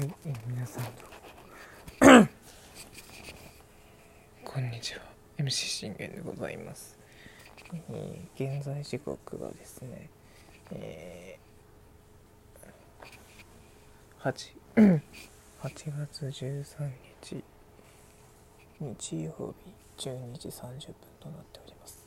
はい、えー皆さん こんにちは。MC 信玄でございます、えー現在時刻がですね、えー、8, 8 月13日日曜日12時30分となっております。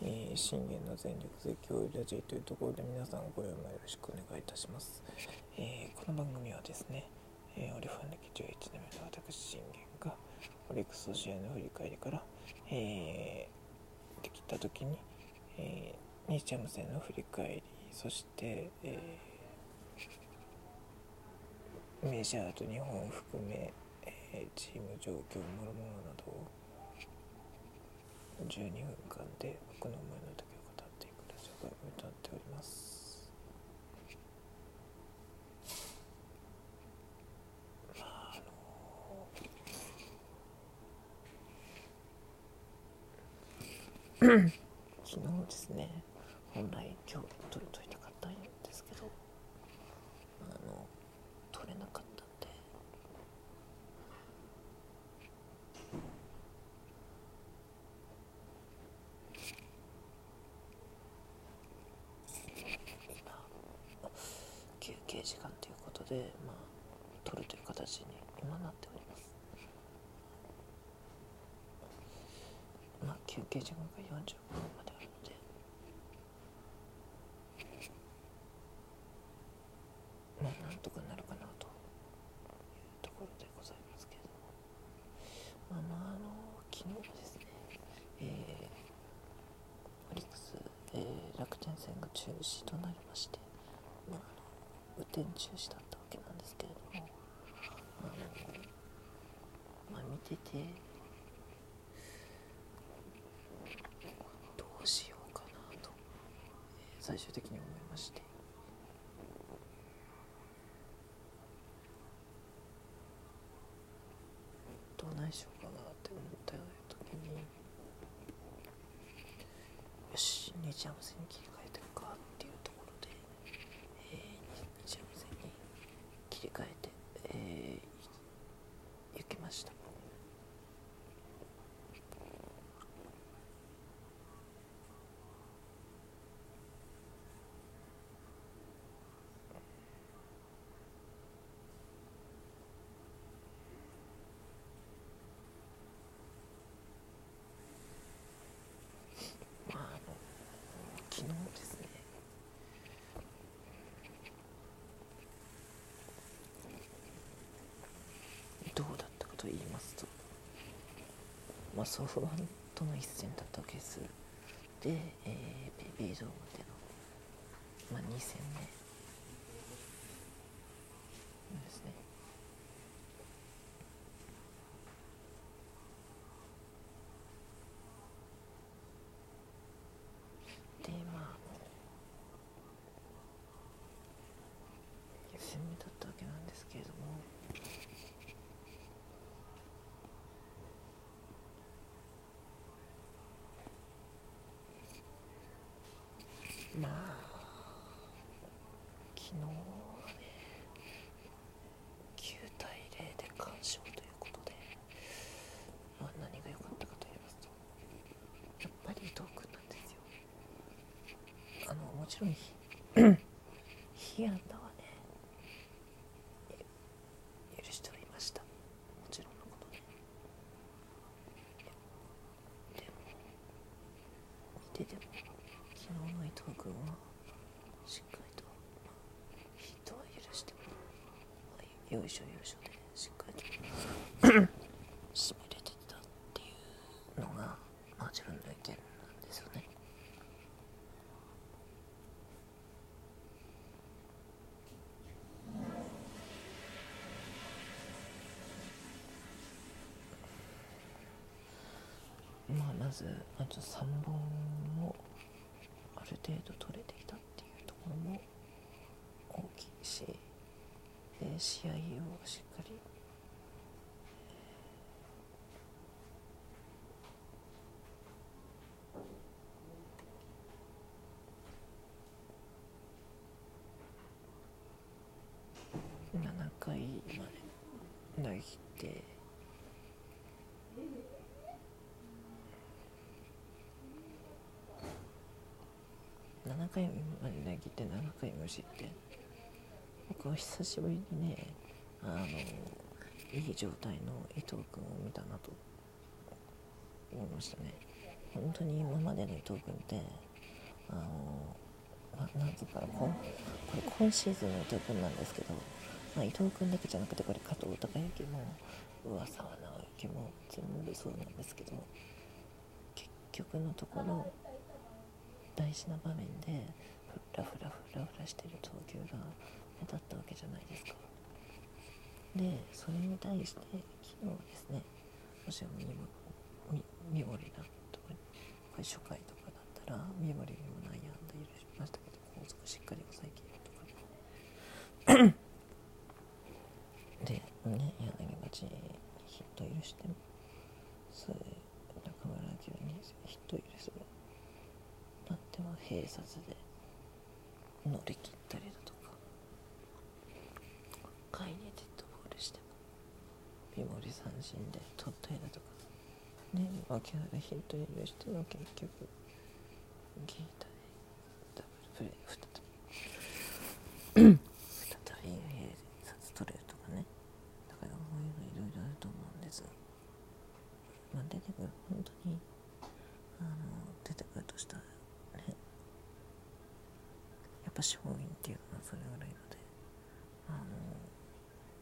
えー信玄の全力絶叫ラジオというところで皆さんご用意もよろしくお願いいたします、えーこの番組はですね、えーオリファン歴11年目の私信玄がオリックスの試合の振り返りから、えーできた時に、えー日ハム戦の振り返りそして、えーメジャーと日本を含め、えーチーム状況もろもろなどを12分間で僕の思いの丈を語っていくラジオ番組となっておりますまああの昨日ですね本来今日撮りといたかったんですけどあの撮れなかったんで。今休憩時間ということでまあ撮るという形に今なっておりますまあ休憩時間が40分まであるのでまあなんとかなるかなというところでございますけれども。まあまああの昨日ですねえーオリックス、えー楽天戦が中止となりまして、まあ、雨天中止だったわけなんですけれども。あの、まあ、見ててどうしようかなと、えー最終的に思いまして。どうないしようかなって思った時によし日ハム戦に切り替えてるかっていうところで、えー、日ハム戦に切り替えて、えー、い行きましたまああの昨日ですねどうだったかと言いますと、まあ、ソフトバンとの一戦だったわけです。で、えー、ペイペイドームでの、まあ、2戦目ですねでまああの1戦目だったわけなんですけれどもまあ昨日。はね9対0で完勝ということで、まあ、何が良かったかと言いますと。やっぱり伊藤君なんですよ。あのもちろんひ被安打はね許してはいました。もちろんのことねでも見てても昨日の伊藤君はしっかりと、まあ、ヒットは許しても、よいしょよいしょでしっかりと。締めれてたっていうのがまあ自分の意見なんですよねまあまずあと。3本程度取れてきたっていうところも大きいし試合をしっかり7回回まで投げ切って7回まで投げ切って7回無失点僕は久しぶりにねあのいい状態の伊藤君を見たなと思いましたね。本当に今までの伊藤君ってあのななんつうかここれ今シーズンの伊藤君なんですけど、まあ、伊藤君だけじゃなくてこれ加藤孝之も上沢直之も全部そうなんですけど結局のところ大事な場面でフラフラフラフラしてる投球が目立ったわけじゃないですか。でそれに対して昨日ですねもしも三森だとかこれ初回とかだったら三森にも内野安打許しましたけど後続しっかり抑えきるとか。でね柳町にヒット許してもそう中村明にヒット許すでも併殺で乗り切ったりだとか。回にデッドボールしても三森三振で取ったりだとか。ね牧原ヒットに許しても結局ゲータでダブルプレー2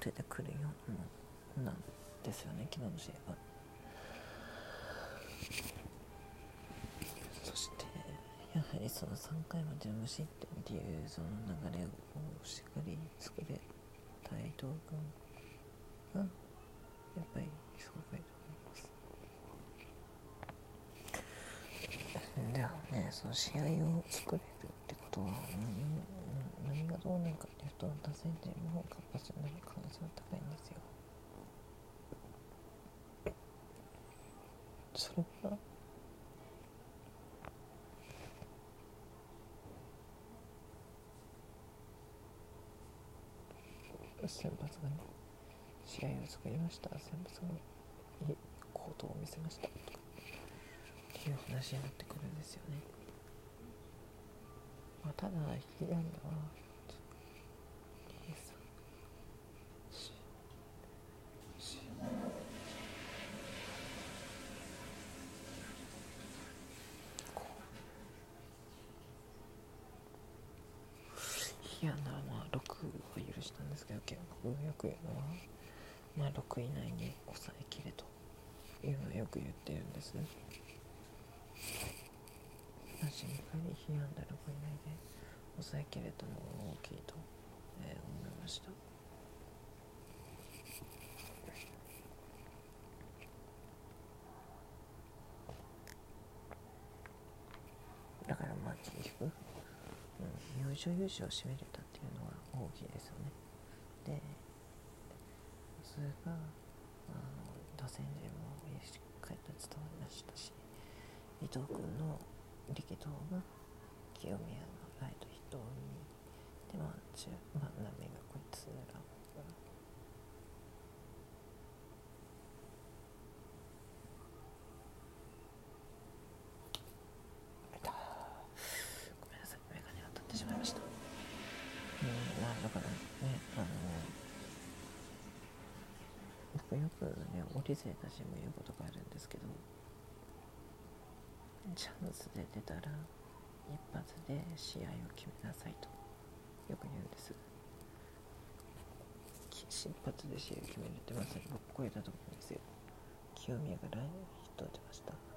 出てくるようなんですよね昨日の試合は。そしてやはりその3回まで無失点っていうその流れをしっかり作れた伊藤君がやっぱりすごくいいと思います。ではねその試合を作れるってことは何何がどうなるかっていうと打線陣も活発になる可能性が高いんですよ。それが先発がね試合を作りました。先発がいい行動を見せました。っていう話になってくるんですよね、まあ、ただ被安打は被安打はまあ6を許したんですけど結構よく言うのは、まあ、6位以内に抑えきれというのはよく言ってるんですね。シンプルに被安打6以内で抑えきれたのが大きいと、えー、思いました。だからまあ結局、うん、優勝優勝を占めれたっていうのは大きいですよね。それがあの打線陣もしっかりと伝わりましたし伊藤君の力投が清宮のライトヒットを生みでまあ中まん波がこいつらがごめんなさい眼鏡が当たってしまいましたうんまあだからねあの僕よくね折勢たちも言うことがあるんですけどチャンスで出たら一発で試合を決めなさいとよく言うんです。一発で試合を決めるってまさに僕超えたと思うんですよ。清宮がラインヒットを打ちました。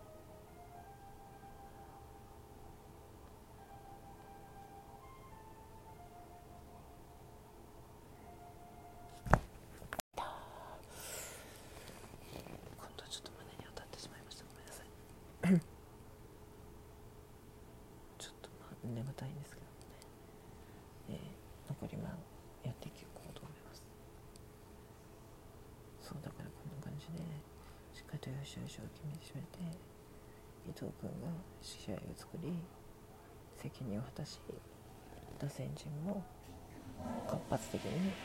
と優勝優勝を決めてしめて伊藤君が試合を作り責任を果たし打線陣も活発的に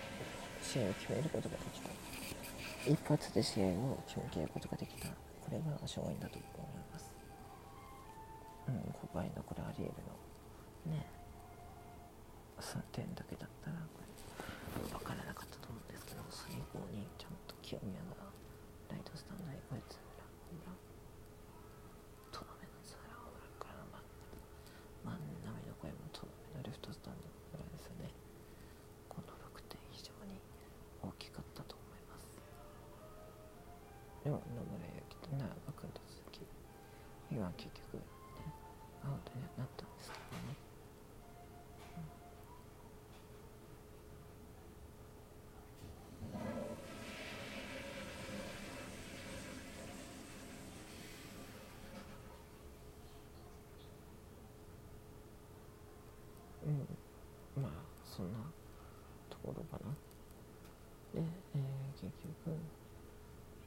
試合を決めることができた。一発で試合を決めきることができた。これが勝因だと思います。うん5倍のこれアリエルのね3点だけだったらこれ分からなかったと思うんですけど最後にちゃんと清宮がとどめのツーラン裏から真ん中の声もとどめのレフトスタンド裏ですよねこの6点非常に大きかったと思いますでも野村祐希と長君と鈴木今結局ねアウトになったんですけどねうんまあそんなところかな。で、えー、結局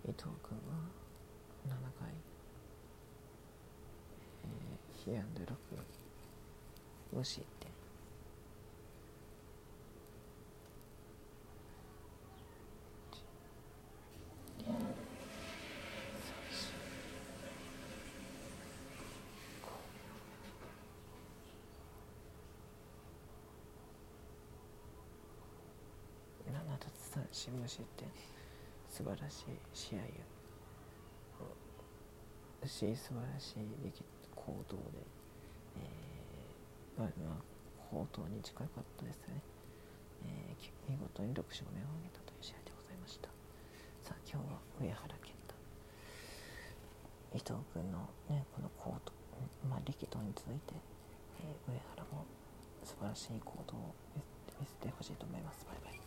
伊藤君は7回、えー、被安で6無視点7奪三振無失点素晴らしい試合をし素晴らしい行動で、えーまあ、まあ宝刀に近かったですね、えー、見事に6勝目を挙げたという試合でございました。さあ今日は上原健太。伊藤君のねこの行動まあ力道に続いて、えー、上原も素晴らしい行動を見せてほしいと思います。バイバイ。